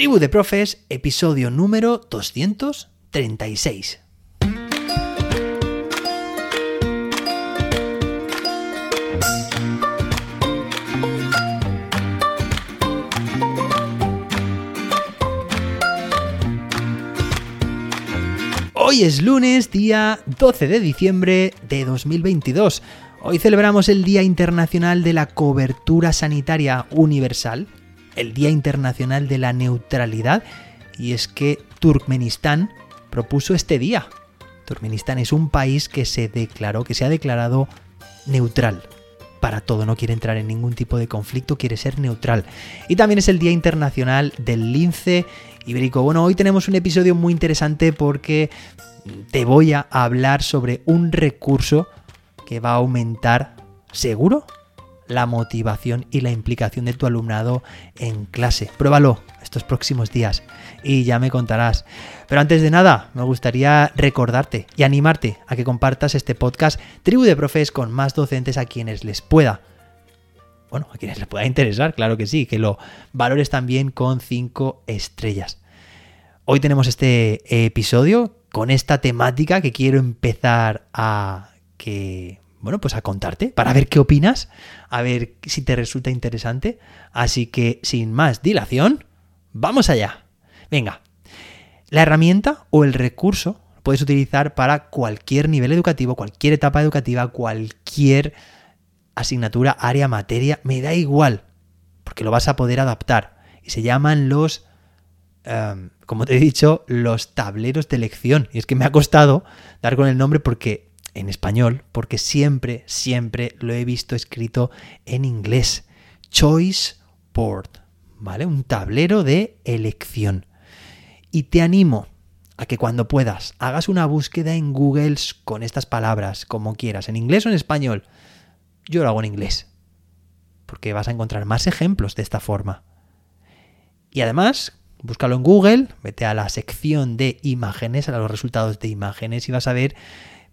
Tribu de Profes, episodio número 236. Hoy es lunes, día 12 de diciembre de 2022. Hoy celebramos el Día Internacional de la Cobertura Sanitaria Universal, el Día Internacional de la Neutralidad, y es que Turkmenistán propuso este día. Turkmenistán es un país que se declaró, que se ha declarado neutral para todo, no quiere entrar en ningún tipo de conflicto, quiere ser neutral. Y también es el Día Internacional del Lince Ibérico. Bueno, hoy tenemos un episodio muy interesante porque te voy a hablar sobre un recurso que va a aumentar, seguro, la motivación y la implicación de tu alumnado en clase. Pruébalo estos próximos días y ya me contarás. Pero antes de nada, me gustaría recordarte y animarte a que compartas este podcast Tribu de Profes con más docentes a quienes les pueda. Bueno, a quienes les pueda interesar, claro que sí, que lo valores también con 5 estrellas. Hoy tenemos este episodio con esta temática que quiero empezar a que bueno, pues a contarte, para ver qué opinas, a ver si te resulta interesante. Así que, sin más dilación, vamos allá. Venga, la herramienta o el recurso lo puedes utilizar para cualquier nivel educativo, cualquier etapa educativa, cualquier asignatura, área, materia, me da igual, porque lo vas a poder adaptar. Y se llaman los, em, como te he dicho, los tableros de elección. Y es que me ha costado dar con el nombre porque en español porque siempre, siempre lo he visto escrito en inglés. Choice Board, ¿vale? Un tablero de elección. Y te animo a que cuando puedas hagas una búsqueda en Google con estas palabras, como quieras, en inglés o en español. Yo lo hago en inglés, porque vas a encontrar más ejemplos de esta forma. Y además, búscalo en Google, vete a la sección de imágenes, a los resultados de imágenes y vas a ver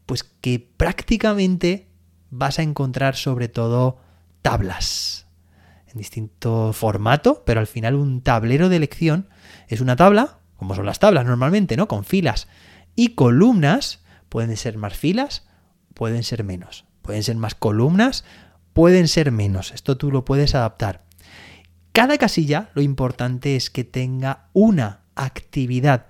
pues que prácticamente vas a encontrar sobre todo tablas en distinto formato, pero al final un tablero de elección es una tabla, como son las tablas normalmente, ¿no? Con filas y columnas, pueden ser más filas, pueden ser menos, pueden ser más columnas, pueden ser menos, esto tú lo puedes adaptar. Cada casilla lo importante es que tenga una actividad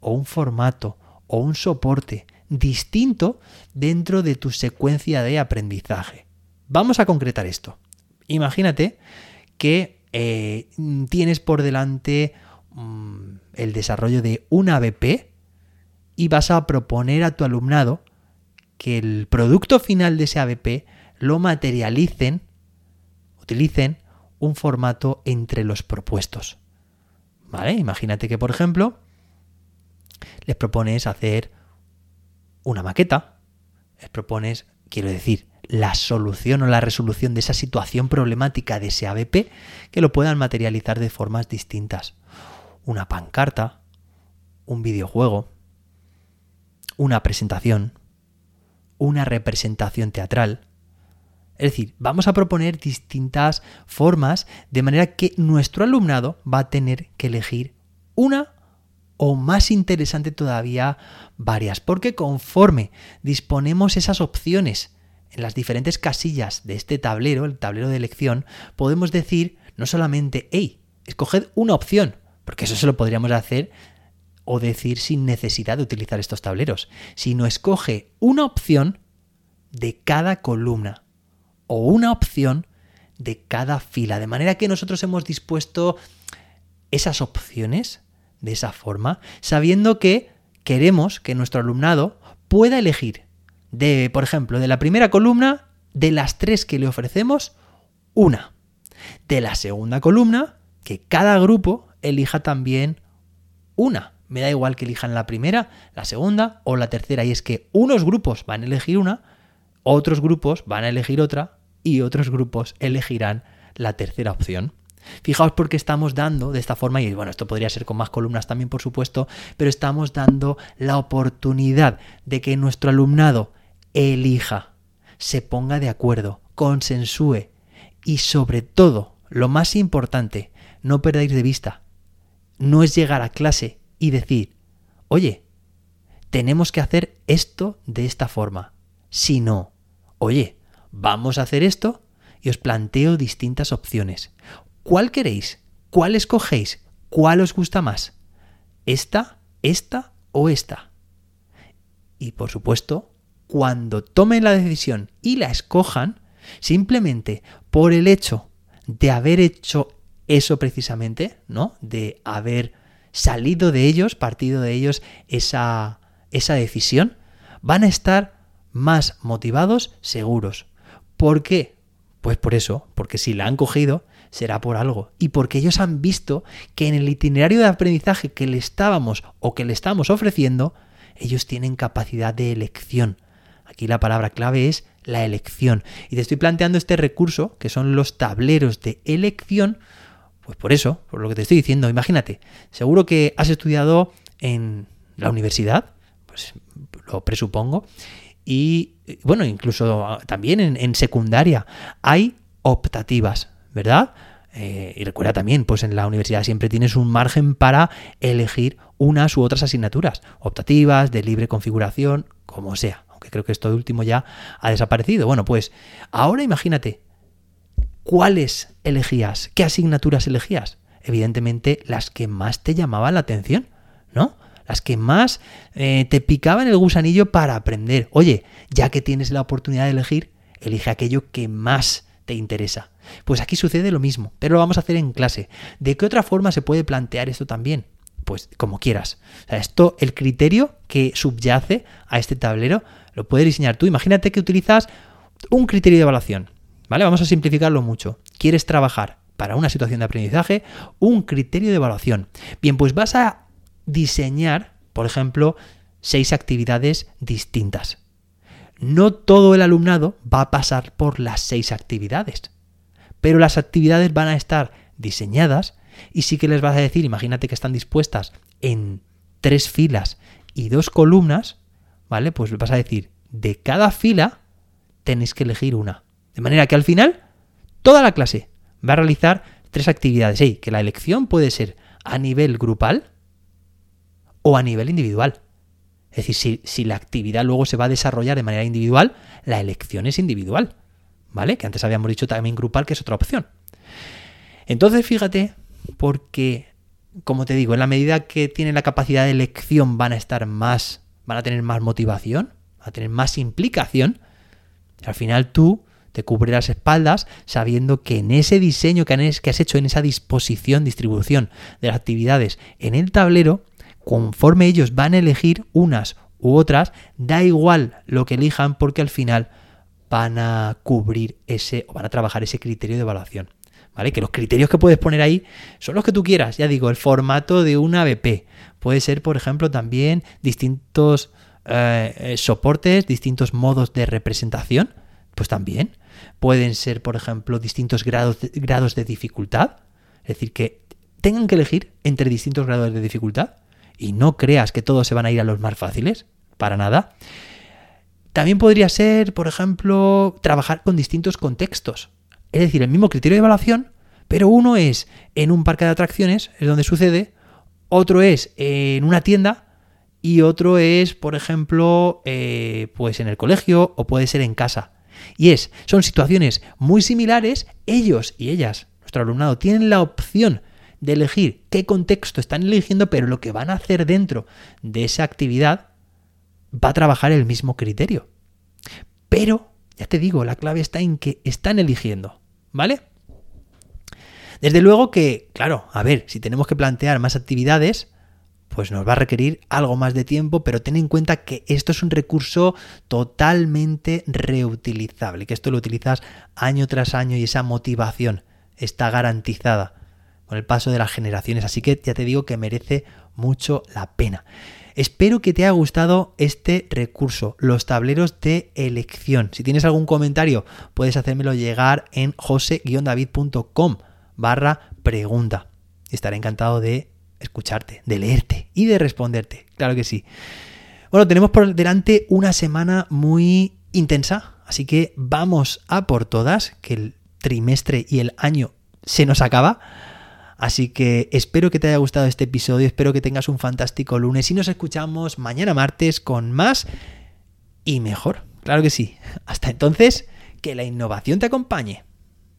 o un formato o un soporte distinto dentro de tu secuencia de aprendizaje. Vamos a concretar esto. Imagínate que eh, tienes por delante mm, el desarrollo de un ABP y vas a proponer a tu alumnado que el producto final de ese ABP lo materialicen, utilicen un formato entre los propuestos. ¿Vale? Imagínate que, por ejemplo, les propones hacer una maqueta, les propones, quiero decir, la solución o la resolución de esa situación problemática de ese ABP que lo puedan materializar de formas distintas. Una pancarta, un videojuego, una presentación, una representación teatral. Es decir, vamos a proponer distintas formas de manera que nuestro alumnado va a tener que elegir una o más interesante todavía, varias, porque conforme disponemos esas opciones en las diferentes casillas de este tablero, el tablero de elección, podemos decir no solamente, hey, escoged una opción, porque eso se lo podríamos hacer o decir sin necesidad de utilizar estos tableros, sino escoge una opción de cada columna o una opción de cada fila, de manera que nosotros hemos dispuesto esas opciones de esa forma, sabiendo que queremos que nuestro alumnado pueda elegir de, por ejemplo, de la primera columna, de las tres que le ofrecemos, una. De la segunda columna, que cada grupo elija también una. Me da igual que elijan la primera, la segunda o la tercera. Y es que unos grupos van a elegir una, otros grupos van a elegir otra y otros grupos elegirán la tercera opción. Fijaos porque estamos dando de esta forma, y bueno, esto podría ser con más columnas también, por supuesto, pero estamos dando la oportunidad de que nuestro alumnado elija, se ponga de acuerdo, consensúe y sobre todo, lo más importante, no perdáis de vista, no es llegar a clase y decir, oye, tenemos que hacer esto de esta forma, sino, oye, vamos a hacer esto y os planteo distintas opciones. ¿Cuál queréis? ¿Cuál escogéis? ¿Cuál os gusta más? ¿Esta, esta o esta? Y por supuesto, cuando tomen la decisión y la escojan, simplemente por el hecho de haber hecho eso precisamente, ¿no? De haber salido de ellos, partido de ellos esa, esa decisión, van a estar más motivados, seguros. ¿Por qué? Pues por eso, porque si la han cogido, será por algo. Y porque ellos han visto que en el itinerario de aprendizaje que le estábamos o que le estamos ofreciendo, ellos tienen capacidad de elección. Aquí la palabra clave es la elección. Y te estoy planteando este recurso, que son los tableros de elección, pues por eso, por lo que te estoy diciendo, imagínate, seguro que has estudiado en la universidad, pues lo presupongo, y bueno, incluso también en, secundaria hay optativas, ¿verdad? Eh, y recuerda también, pues en la universidad siempre tienes un margen para elegir unas u otras asignaturas, optativas, de libre configuración, como sea, aunque creo que esto último ya ha desaparecido. Bueno, pues ahora imagínate, ¿cuáles elegías? ¿Qué asignaturas elegías? Evidentemente las que más te llamaban la atención, ¿no? Las que más eh, te picaban el gusanillo para aprender. Oye, ya que tienes la oportunidad de elegir, elige aquello que más te interesa. Pues aquí sucede lo mismo, pero lo vamos a hacer en clase. ¿De qué otra forma se puede plantear esto también? Pues como quieras. O sea, esto, el criterio que subyace a este tablero, lo puedes diseñar tú. Imagínate que utilizas un criterio de evaluación. ¿Vale? Vamos a simplificarlo mucho. ¿Quieres trabajar para una situación de aprendizaje? Un criterio de evaluación. Bien, pues vas a diseñar, por ejemplo, seis actividades distintas. No todo el alumnado va a pasar por las seis actividades, pero las actividades van a estar diseñadas y sí que les vas a decir, imagínate que están dispuestas en tres filas y dos columnas, ¿vale? Pues vas a decir, de cada fila tenéis que elegir una. De manera que al final, toda la clase va a realizar tres actividades. Y que la elección puede ser a nivel grupal o a nivel individual. Es decir, si, la actividad luego se va a desarrollar de manera individual, la elección es individual. ¿Vale? Que antes habíamos dicho también grupal, que es otra opción. Entonces, fíjate, porque, como te digo, en la medida que tienen la capacidad de elección van a estar más, van a tener más motivación, van a tener más implicación. Al final tú te cubre las espaldas sabiendo que en ese diseño que has hecho, en esa disposición, distribución de las actividades en el tablero, conforme ellos van a elegir unas u otras, da igual lo que elijan porque al final van a cubrir ese o van a trabajar ese criterio de evaluación. ¿Vale? Que los criterios que puedes poner ahí son los que tú quieras. Ya digo, el formato de una BP. Puede ser, por ejemplo, también distintos eh, eh, soportes, distintos modos de representación. Pues también. Pueden ser, por ejemplo, distintos grados grados de dificultad. Es decir, que tengan que elegir entre distintos grados de dificultad y no creas que todos se van a ir a los más fáciles, para nada. También podría ser, por ejemplo, trabajar con distintos contextos. Es decir, el mismo criterio de evaluación, pero uno es en un parque de atracciones, es donde sucede, otro es en una tienda y otro es, por ejemplo, eh, pues en el colegio o puede ser en casa. Y es, son situaciones muy similares, ellos y ellas, nuestro alumnado, tienen la opción de elegir qué contexto están eligiendo, pero lo que van a hacer dentro de esa actividad va a trabajar el mismo criterio. Pero, ya te digo, la clave está en que están eligiendo, ¿vale? Desde luego que, claro, a ver, si tenemos que plantear más actividades, pues nos va a requerir algo más de tiempo, pero ten en cuenta que esto es un recurso totalmente reutilizable, que esto lo utilizas año tras año y esa motivación está garantizada el paso de las generaciones. Así que ya te digo que merece mucho la pena. Espero que te haya gustado este recurso, los tableros de elección. Si tienes algún comentario, puedes hacérmelo llegar en jose-david.com barra pregunta. Estaré encantado de escucharte, de leerte y de responderte. Claro que sí. Bueno, tenemos por delante una semana muy intensa, así que vamos a por todas, que el trimestre y el año se nos acaba. Así que espero que te haya gustado este episodio, espero que tengas un fantástico lunes y nos escuchamos mañana martes con más y mejor. Claro que sí. Hasta entonces, que la innovación te acompañe.